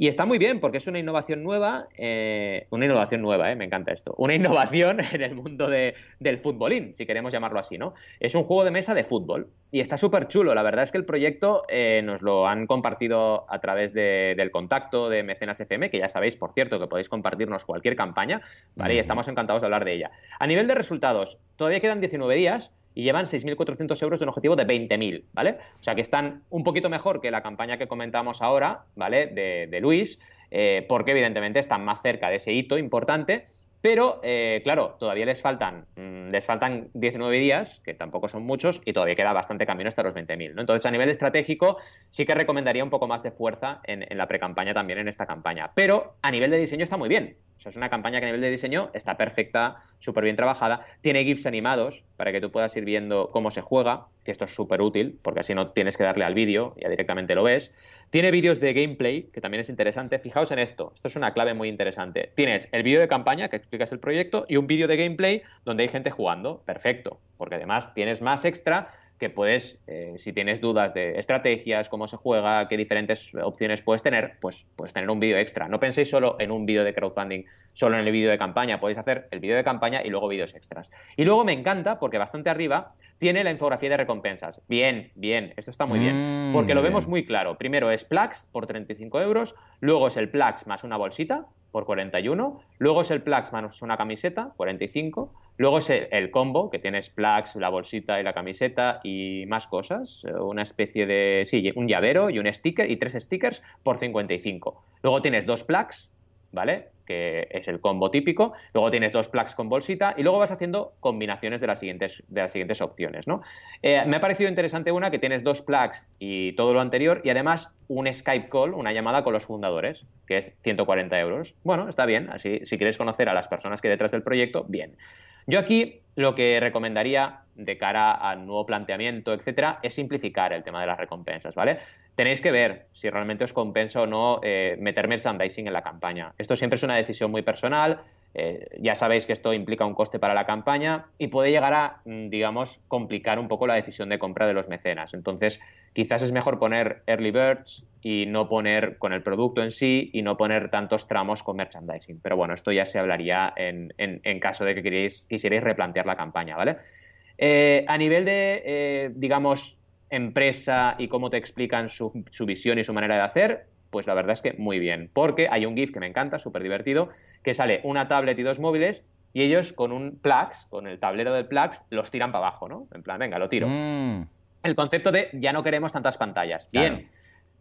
Y está muy bien porque es una innovación nueva, eh, una innovación nueva, eh, me encanta esto, una innovación en el mundo del futbolín, si queremos llamarlo así, ¿no? Es un juego de mesa de fútbol y está súper chulo. La verdad es que el proyecto eh, nos lo han compartido a través del contacto de Mecenas FM, que ya sabéis, por cierto, que podéis compartirnos cualquier campaña, ¿vale? Y estamos encantados de hablar de ella. A nivel de resultados, todavía quedan 19 días y llevan 6.400 euros de un objetivo de 20.000, ¿vale? O sea que están un poquito mejor que la campaña que comentamos ahora, ¿vale? De, Luis, eh, porque evidentemente están más cerca de ese hito importante pero, eh, claro, todavía les faltan, mm, les faltan 19 días, que tampoco son muchos, y todavía queda bastante camino hasta los 20.000. ¿no? Entonces, a nivel estratégico, sí que recomendaría un poco más de fuerza en, en la pre-campaña también en esta campaña. Pero a nivel de diseño está muy bien. O sea, es una campaña que a nivel de diseño está perfecta, súper bien trabajada. Tiene GIFs animados para que tú puedas ir viendo cómo se juega, que esto es súper útil, porque así no tienes que darle al vídeo, ya directamente lo ves. Tiene vídeos de gameplay, que también es interesante. Fijaos en esto, esto es una clave muy interesante. Tienes el vídeo de campaña, que explicas el proyecto, y un vídeo de gameplay donde hay gente jugando. Perfecto, porque además tienes más extra que puedes, eh, si tienes dudas de estrategias, cómo se juega, qué diferentes opciones puedes tener, pues puedes tener un vídeo extra. No penséis solo en un vídeo de crowdfunding, solo en el vídeo de campaña, podéis hacer el vídeo de campaña y luego vídeos extras. Y luego me encanta porque bastante arriba tiene la infografía de recompensas. Bien, bien, esto está muy bien, mm, porque lo vemos muy claro. Primero es Plax por 35 euros, luego es el Plax más una bolsita por 41, luego es el Plax más una camiseta, 45, luego es el, combo, que tienes Plax, la bolsita y la camiseta y más cosas, eh, una especie de, sí, un llavero y un sticker y tres stickers por 55. Luego tienes dos Plax, ¿vale? que es el combo típico, luego tienes dos plugs con bolsita y luego vas haciendo combinaciones de las siguientes, de las siguientes opciones. ¿no? Eh, me ha parecido interesante una que tienes dos plugs y todo lo anterior y además un Skype call, una llamada con los fundadores, que es 140 euros. Bueno, está bien, así si quieres conocer a las personas que hay detrás del proyecto, bien. Yo aquí lo que recomendaría de cara al nuevo planteamiento, etcétera, es simplificar el tema de las recompensas, ¿vale? tenéis que ver si realmente os compensa o no eh, meter merchandising en la campaña. Esto siempre es una decisión muy personal. Eh, ya sabéis que esto implica un coste para la campaña y puede llegar a, mm, digamos, complicar un poco la decisión de compra de los mecenas. Entonces, quizás es mejor poner early birds y no poner con el producto en sí y no poner tantos tramos con merchandising. Pero bueno, esto ya se hablaría en, caso de que quisierais replantear la campaña, ¿vale? Eh, a nivel de, digamos, empresa y cómo te explican su, visión y su manera de hacer, pues la verdad es que muy bien. Porque hay un GIF que me encanta, súper divertido, que sale una tablet y dos móviles y ellos con un Plax, con el tablero del Plax, los tiran para abajo, ¿no? En plan, venga, lo tiro. Mm. El concepto de ya no queremos tantas pantallas. Bien.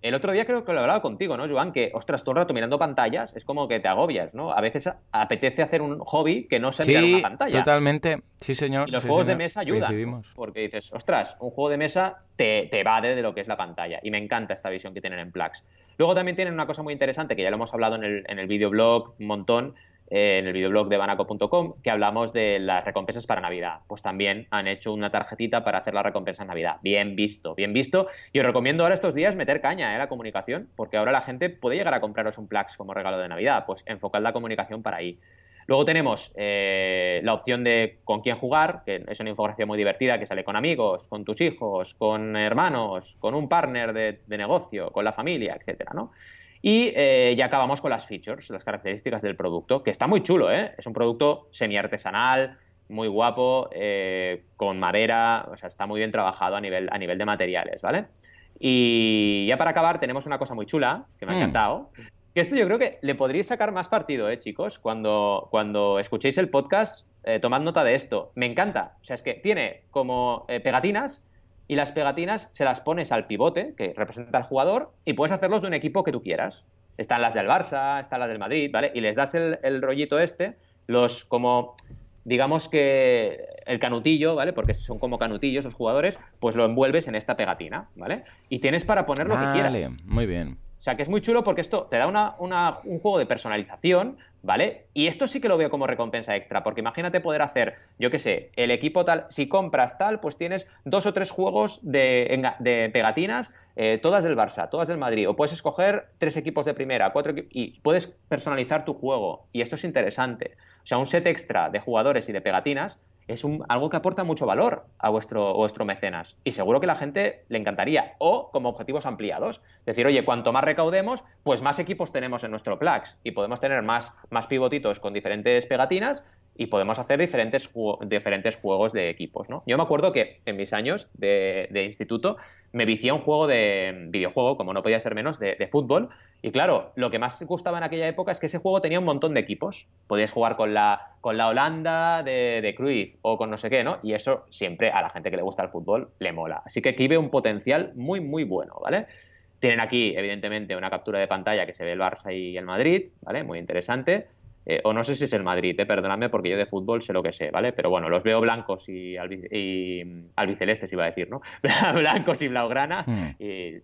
El otro día creo que lo hablaba contigo, ¿no, Joan? Que, ostras, todo el rato mirando pantallas es como que te agobias, ¿no? A veces apetece hacer un hobby que no sea mirar una pantalla. totalmente. Sí, señor. Y los juegos de mesa ayudan. Porque dices, ostras, un juego de mesa te, te evade de lo que es la pantalla. Y me encanta esta visión que tienen en Plax. Luego también tienen una cosa muy interesante, que ya lo hemos hablado en el, en el videoblog un montón, en el videoblog de banaco.com que hablamos de las recompensas para Navidad. Pues también han hecho una tarjetita para hacer las recompensas Navidad. Bien visto, bien visto. Y os recomiendo ahora estos días meter caña en ¿eh? la comunicación, porque ahora la gente puede llegar a compraros un Plax como regalo de Navidad. Pues enfocad la comunicación para ahí. Luego tenemos eh, la opción de con quién jugar, que es una infografía muy divertida que sale con amigos, con tus hijos, con hermanos, con un partner de, de negocio, con la familia, etcétera, ¿no? Y eh, ya acabamos con las features, las características del producto, que está muy chulo, ¿eh? Es un producto semi-artesanal, muy guapo, eh, con madera, o sea, está muy bien trabajado a nivel, a nivel de materiales, ¿vale? Y ya para acabar tenemos una cosa muy chula, que me ha hmm. encantado, que esto yo creo que le podríais sacar más partido, ¿eh, chicos? Cuando, cuando escuchéis el podcast, eh, tomad nota de esto. Me encanta, o sea, es que tiene como pegatinas y las pegatinas se las pones al pivote, que representa al jugador, y puedes hacerlos de un equipo que tú quieras. Están las del Barça, están las del Madrid, ¿vale? Y les das el, rollito este, los como digamos que el canutillo, ¿vale? Porque son como canutillos los jugadores, pues lo envuelves en esta pegatina, ¿vale? Y tienes para poner lo que quieras. Vale, muy bien. O sea, que es muy chulo porque esto te da un juego de personalización, ¿vale? Y esto sí que lo veo como recompensa extra, porque imagínate poder hacer, yo qué sé, el equipo tal, si compras tal, pues tienes dos o tres juegos de, pegatinas, eh, todas del Barça, todas del Madrid, o puedes escoger tres equipos de primera, cuatro y puedes personalizar tu juego. Y esto es interesante. O sea, un set extra de jugadores y de pegatinas es un, algo que aporta mucho valor a vuestro, vuestro mecenas. Y seguro que la gente le encantaría. O como objetivos ampliados. Decir, oye, cuanto más recaudemos, pues más equipos tenemos en nuestro Plax. Y podemos tener más, más pivotitos con diferentes pegatinas y podemos hacer diferentes, diferentes juegos de equipos, ¿no? Yo me acuerdo que en mis años de, instituto me vicié un juego de videojuego, como no podía ser menos, de, fútbol. Y claro, lo que más gustaba en aquella época es que ese juego tenía un montón de equipos. Podías jugar con la, con la Holanda de, de Cruyff o con no sé qué, ¿no? Y eso siempre a la gente que le gusta el fútbol le mola. Así que aquí ve un potencial muy, muy bueno, ¿vale? Tienen aquí, evidentemente, una captura de pantalla que se ve el Barça y el Madrid, ¿vale? Muy interesante. Eh, o no sé si es el Madrid, eh, perdonadme porque yo de fútbol sé lo que sé, ¿vale? Pero bueno, los veo blancos y, albicelestes, iba a decir, ¿no? blancos y blaugrana, y,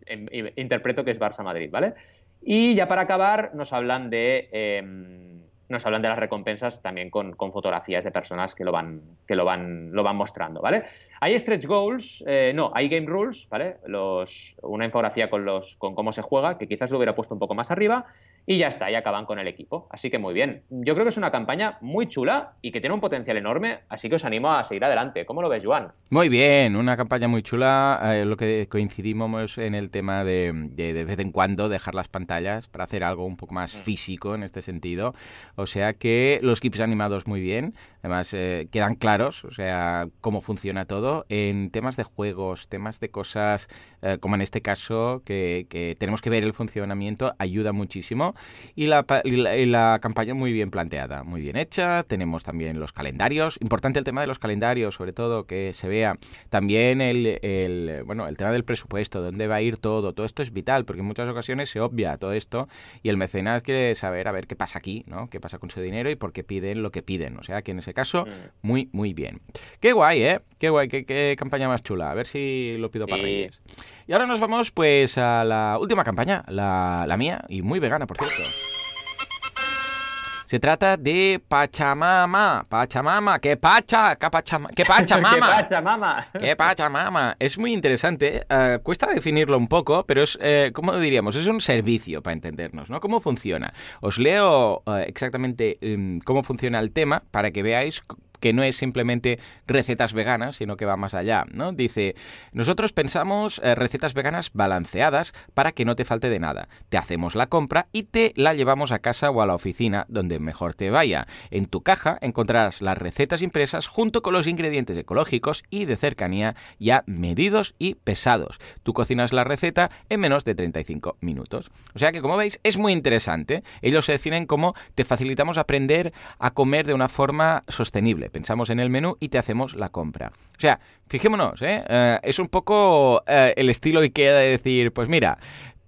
interpreto que es Barça-Madrid, ¿vale? Y ya para acabar, nos hablan de... Nos hablan de las recompensas también con, fotografías de personas que lo van, que lo van, lo van mostrando, ¿vale? Hay stretch goals, eh, no, hay game rules, ¿vale? Los, una infografía con, los, con cómo se juega, que quizás lo hubiera puesto un poco más arriba, y ya está, y acaban con el equipo. Así que muy bien. Yo creo que es una campaña muy chula y que tiene un potencial enorme, así que os animo a seguir adelante. ¿Cómo lo ves, Juan? Muy bien, una campaña muy chula. Eh, lo que coincidimos en el tema de, de, vez en cuando dejar las pantallas para hacer algo un poco más mm. físico en este sentido. O sea que los clips animados muy bien, además eh, quedan claros, o sea, cómo funciona todo. En temas de juegos, temas de cosas, eh, como en este caso, que, tenemos que ver el funcionamiento, ayuda muchísimo y la, la, campaña muy bien planteada, muy bien hecha. Tenemos también los calendarios. Importante el tema de los calendarios, sobre todo que se vea también el, bueno, el tema del presupuesto, dónde va a ir todo. Todo esto es vital porque en muchas ocasiones se obvia todo esto y el mecenas quiere saber a ver qué pasa aquí, ¿no? Pasa con su dinero y por qué piden lo que piden. O sea que en ese caso, mm. muy, muy bien. Qué guay, ¿eh? Qué guay, qué, campaña más chula. A ver si lo pido para Reyes. Y ahora nos vamos pues a la última campaña, la, la mía, y muy vegana, por cierto. Se trata de Pachamama. Pachamama. ¿Qué pacha? ¿Qué pachamama? ¿Qué pachamama? ¿Qué pachamama? Es muy interesante. Eh, cuesta definirlo un poco, pero es, eh, ¿cómo diríamos? Es un servicio para entendernos, ¿no? ¿Cómo funciona? Os leo eh, exactamente mm, cómo funciona el tema para que veáis que no es simplemente recetas veganas, sino que va más allá, ¿no? Dice, nosotros pensamos eh, recetas veganas balanceadas para que no te falte de nada. Te hacemos la compra y te la llevamos a casa o a la oficina donde mejor te vaya. En tu caja encontrarás las recetas impresas junto con los ingredientes ecológicos y de cercanía ya medidos y pesados. Tú cocinas la receta en menos de 35 minutos. O sea que como veis es muy interesante. Ellos se definen como te facilitamos aprender a comer de una forma sostenible pensamos en el menú y te hacemos la compra. O sea, fijémonos, ¿eh? Eh, es un poco eh, el estilo IKEA de decir, pues mira,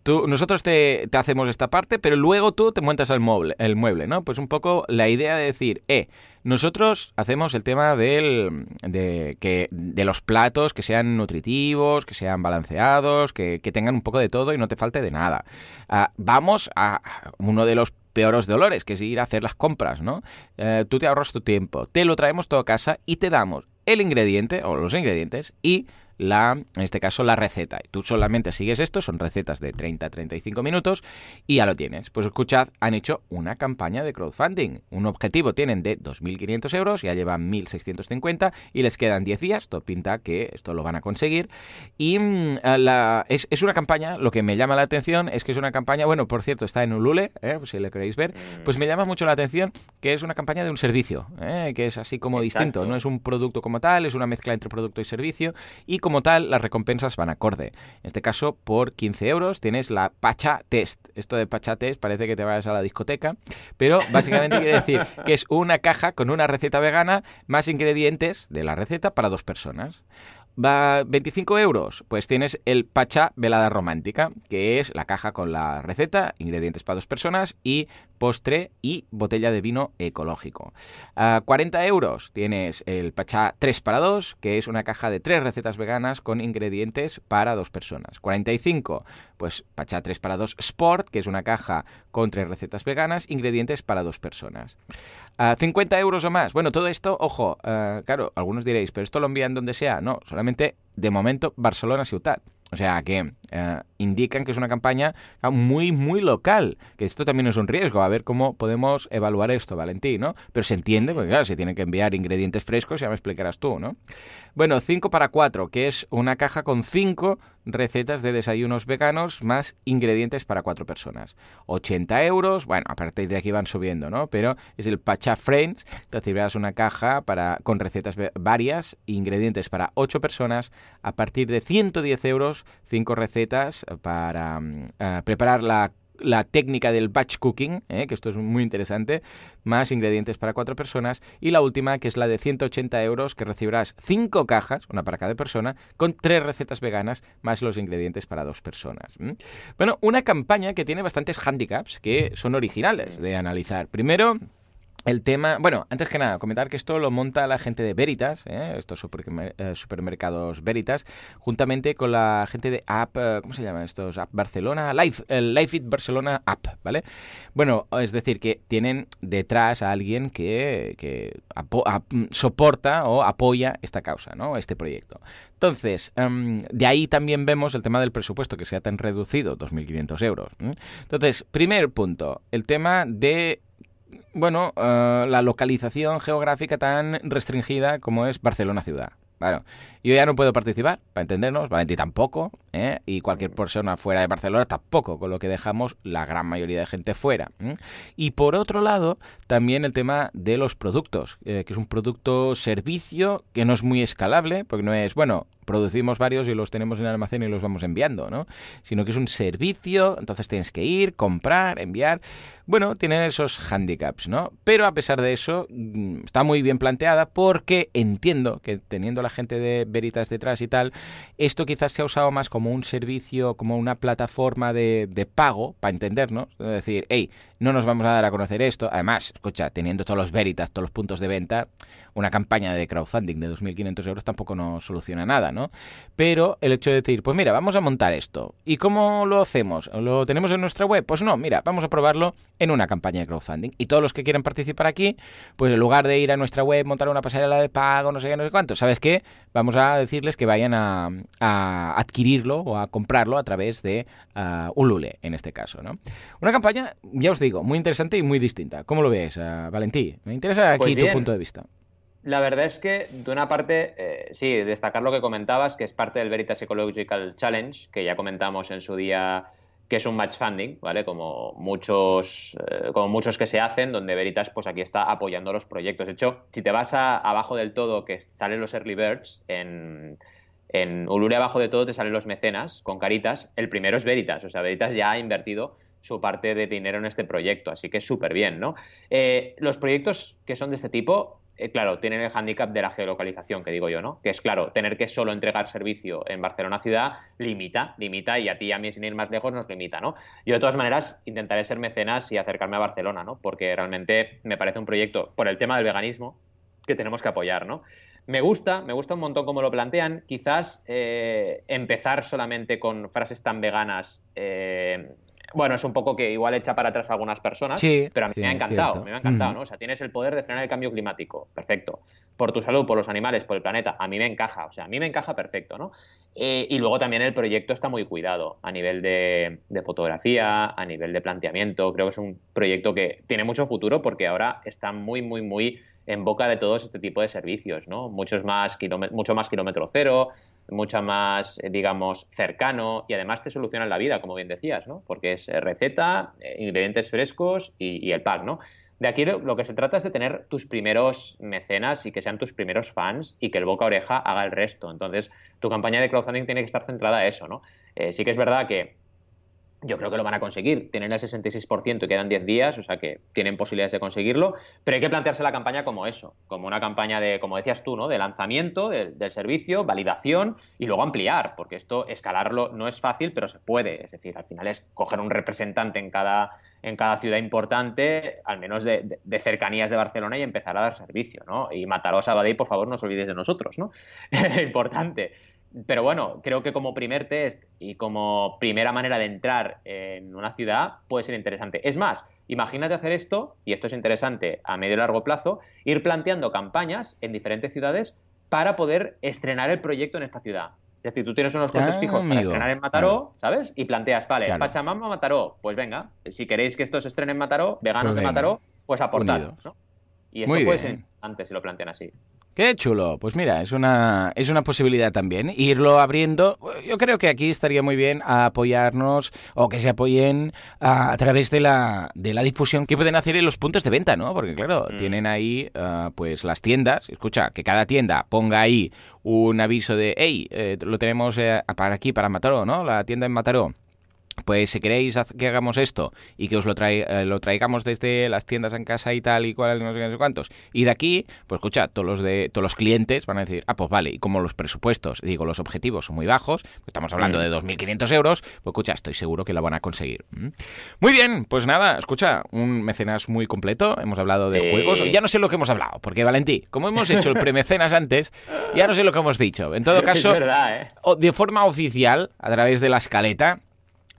tú, nosotros te, hacemos esta parte, pero luego tú te montas el mueble, el mueble, ¿no? Pues un poco la idea de decir, eh, nosotros hacemos el tema del, de, que, de los platos que sean nutritivos, que sean balanceados, que, tengan un poco de todo y no te falte de nada. Ah, vamos a uno de los peores dolores, que es ir a hacer las compras, ¿no? Eh, tú te ahorras tu tiempo, te lo traemos todo a casa y te damos el ingrediente o los ingredientes y la, en este caso, la receta. Tú solamente sigues esto, son recetas de 30 a 35 minutos y ya lo tienes. Pues escuchad, han hecho una campaña de crowdfunding. Un objetivo tienen de 2.500 euros, ya llevan 1.650 y les quedan 10 días. Todo pinta que esto lo van a conseguir. Y mm, la, es, una campaña, lo que me llama la atención es que es una campaña, bueno, por cierto, está en Ulule, ¿eh? si le queréis ver, pues me llama mucho la atención que es una campaña de un servicio, ¿eh? que es así como distinto, no es un producto como tal, es una mezcla entre producto y servicio y como tal, las recompensas van acorde. En este caso, por 15 euros tienes la Pacha Test. Esto de Pacha Test parece que te vayas a la discoteca, pero básicamente quiere decir que es una caja con una receta vegana más ingredientes de la receta para dos personas. Va 25 euros, pues tienes el Pacha Velada Romántica, que es la caja con la receta, ingredientes para dos personas y postre y botella de vino ecológico. A 40 euros tienes el Pachá 3 para 2, que es una caja de tres recetas veganas con ingredientes para dos personas. 45, pues Pachá 3 para 2 Sport, que es una caja con tres recetas veganas, ingredientes para dos personas. A 50 euros o más. Bueno, todo esto, ojo, eh, claro, algunos diréis, pero esto lo envían donde sea. No, solamente de momento Barcelona Ciutat. O sea que eh, indican que es una campaña muy, muy local, que esto también es un riesgo, a ver cómo podemos evaluar esto, Valentín, ¿no? Pero se entiende, porque claro, se tienen que enviar ingredientes frescos, ya me explicarás tú, ¿no? Bueno, 5 para 4, que es una caja con 5 recetas de desayunos veganos más ingredientes para 4 personas. 80 euros, bueno, a partir de aquí van subiendo, ¿no? Pero es el Pacha Friends, recibirás una caja para, con recetas varias, ingredientes para 8 personas, a partir de 110 euros, 5 recetas para mm, eh, preparar la, técnica del batch cooking, eh, que esto es muy interesante, más ingredientes para cuatro personas, y la última, que es la de 180 euros, que recibirás cinco cajas, una para cada persona, con tres recetas veganas, más los ingredientes para dos personas. Bueno, una campaña que tiene bastantes handicaps que son originales de analizar. Primero, el tema, bueno, antes que nada, comentar que esto lo monta la gente de Veritas, ¿eh? estos eh, supermercados Veritas, juntamente con la gente de App, eh, ¿cómo se llama estos? App Barcelona, Life, el Life It Barcelona App, ¿vale? Bueno, es decir, que tienen detrás a alguien que, que soporta o apoya esta causa, ¿no? Este proyecto. Entonces, em, de ahí también vemos el tema del presupuesto que se ha tan reducido, 2.500 euros. Entonces, primer punto, el tema de bueno, eh, la localización geográfica tan restringida como es Barcelona ciudad. Bueno, yo ya no puedo participar, para entendernos, Valentí tampoco, ¿eh? y cualquier persona fuera de Barcelona tampoco, con lo que dejamos la gran mayoría de gente fuera. Y por otro lado, también el tema de los productos, eh, que es un producto servicio que no es muy escalable, porque no es, bueno, producimos varios y los tenemos en el almacén y los vamos enviando, ¿no? Sino que es un servicio, entonces tienes que ir, comprar, enviar. Bueno, tienen esos handicaps, ¿no? Pero a pesar de eso, mm, está muy bien planteada porque entiendo que teniendo la gente de Veritas detrás y tal, esto quizás se ha usado más como un servicio, como una plataforma de, de pago, para entendernos. Es decir, hey, no nos vamos a dar a conocer esto. Además, escucha, teniendo todos los Veritas, todos los puntos de venta, una campaña de crowdfunding de 2.500 euros tampoco nos soluciona nada, ¿no? Pero el hecho de decir, pues mira, vamos a montar esto. ¿Y cómo lo hacemos? ¿Lo tenemos en nuestra web? Pues no, mira, vamos a probarlo en una campaña de crowdfunding. Y todos los que quieran participar aquí, pues en lugar de ir a nuestra web, montar una pasarela de pago, no sé qué, no sé cuánto, ¿sabes qué? Vamos a decirles que vayan a, adquirirlo o a comprarlo a través de uh, Ulule, en este caso, ¿no? Una campaña, ya os digo, muy interesante y muy distinta. ¿Cómo lo ves, uh, Valentí? Me interesa aquí pues tu punto de vista. La verdad es que, de una parte, eh, sí, destacar lo que comentabas, que es parte del Veritas Ecological Challenge, que ya comentamos en su día que es un match funding, ¿vale? Como muchos, eh, como muchos que se hacen, donde Veritas, pues aquí está apoyando los proyectos. De hecho, si te vas a, abajo del todo, que salen los early birds, en, en Ulure abajo de todo te salen los mecenas con caritas. El primero es Veritas, o sea, Veritas ya ha invertido su parte de dinero en este proyecto, así que súper bien, ¿no? Eh, los proyectos que son de este tipo eh, claro, tienen el hándicap de la geolocalización, que digo yo, ¿no? Que es claro, tener que solo entregar servicio en Barcelona ciudad limita, limita y a ti y a mí sin ir más lejos nos limita, ¿no? Yo de todas maneras intentaré ser mecenas y acercarme a Barcelona, ¿no? Porque realmente me parece un proyecto, por el tema del veganismo, que tenemos que apoyar, ¿no? Me gusta, me gusta un montón cómo lo plantean. Quizás eh, empezar solamente con frases tan veganas bueno, es un poco que igual echa para atrás a algunas personas, pero a mí me ha encantado, me ha encantado, ¿no? O sea, tienes el poder de frenar el cambio climático, perfecto. Por tu salud, por los animales, por el planeta, a mí me encaja, o sea, a mí me encaja perfecto, ¿no? Eh, y luego también el proyecto está muy cuidado a nivel de, fotografía, a nivel de planteamiento, creo que es un proyecto que tiene mucho futuro porque ahora está muy, muy, muy en boca de todos este tipo de servicios, ¿no? Muchos más mucho más kilómetro cero, mucha más, eh, digamos, cercano y además te solucionan la vida, como bien decías, ¿no? Porque es eh, receta, eh, ingredientes frescos y, el pack, ¿no? De aquí lo, que se trata es de tener tus primeros mecenas y que sean tus primeros fans y que el boca oreja haga el resto. Entonces, tu campaña de crowdfunding tiene que estar centrada a eso, ¿no? sí que es verdad que yo creo que lo van a conseguir. Tienen el 66% y quedan 10 días, o sea que tienen posibilidades de conseguirlo. Pero hay que plantearse la campaña como eso, como una campaña de, como decías tú, ¿no? De lanzamiento del servicio, validación y luego ampliar, porque esto, escalarlo no es fácil, pero se puede. Es decir, al final es coger un representante en cada, en cada ciudad importante, al menos de, cercanías de Barcelona, y empezar a dar servicio, ¿no? Y Mataró, Sabadell, por favor, no os olvidéis de nosotros, ¿no? Importante pero bueno, creo que como primer test y como primera manera de entrar en una ciudad puede ser interesante. Es más, imagínate hacer esto, y esto es interesante a medio y largo plazo, ir planteando campañas en diferentes ciudades para poder estrenar el proyecto en esta ciudad. Es decir, tú tienes unos costes ah, fijos para estrenar en Mataró, ¿sabes? Y planteas, vale, Pachamama, Mataró, pues venga, si queréis que esto se estrene en Mataró, veganos pues de Mataró, pues aportad, Y esto puede ser antes si lo plantean así. Qué chulo. Pues mira, es una, es una posibilidad también. Irlo abriendo. Yo creo que aquí estaría muy bien apoyarnos o que se apoyen a, través de la, de la difusión que pueden hacer en los puntos de venta, ¿no? Porque claro, mm. tienen ahí ah, pues las tiendas. Escucha, que cada tienda ponga ahí un aviso de, hey, eh, lo tenemos eh, para aquí, para Mataró, ¿no? La tienda en Mataró pues si queréis que hagamos esto y que os lo, eh, lo traigamos desde las tiendas en casa y tal y cual, no sé, no sé cuántos, y de aquí, pues escucha, todos los de todos los clientes van a decir, ah, pues vale, y como los presupuestos, digo, los objetivos son muy bajos, pues estamos hablando de 2.500 euros, pues escucha, estoy seguro que lo van a conseguir. Muy bien, pues nada, escucha, un mecenas muy completo, hemos hablado de juegos, ya no sé lo que hemos hablado, porque Valentí, como hemos hecho el premecenas antes, ya no sé lo que hemos dicho. En todo caso, ¿eh? de forma oficial, a través de la escaleta,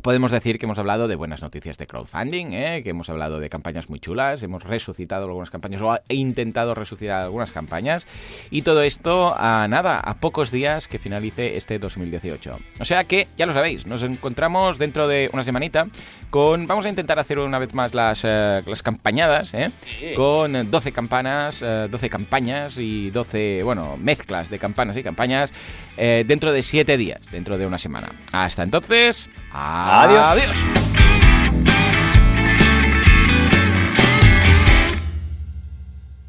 Podemos decir que hemos hablado de buenas noticias de crowdfunding, ¿eh? que hemos hablado de campañas muy chulas, hemos resucitado algunas campañas o he intentado resucitar algunas campañas y todo esto a nada, a pocos días que finalice este 2018. O sea que, ya lo sabéis, nos encontramos dentro de una semanita con, vamos a intentar hacer una vez más las, eh, las campañadas, ¿eh? con 12 campanas, 12 campañas y 12, bueno, mezclas de campanas y campañas eh, dentro de siete días, dentro de una semana. Hasta entonces, adiós. adiós.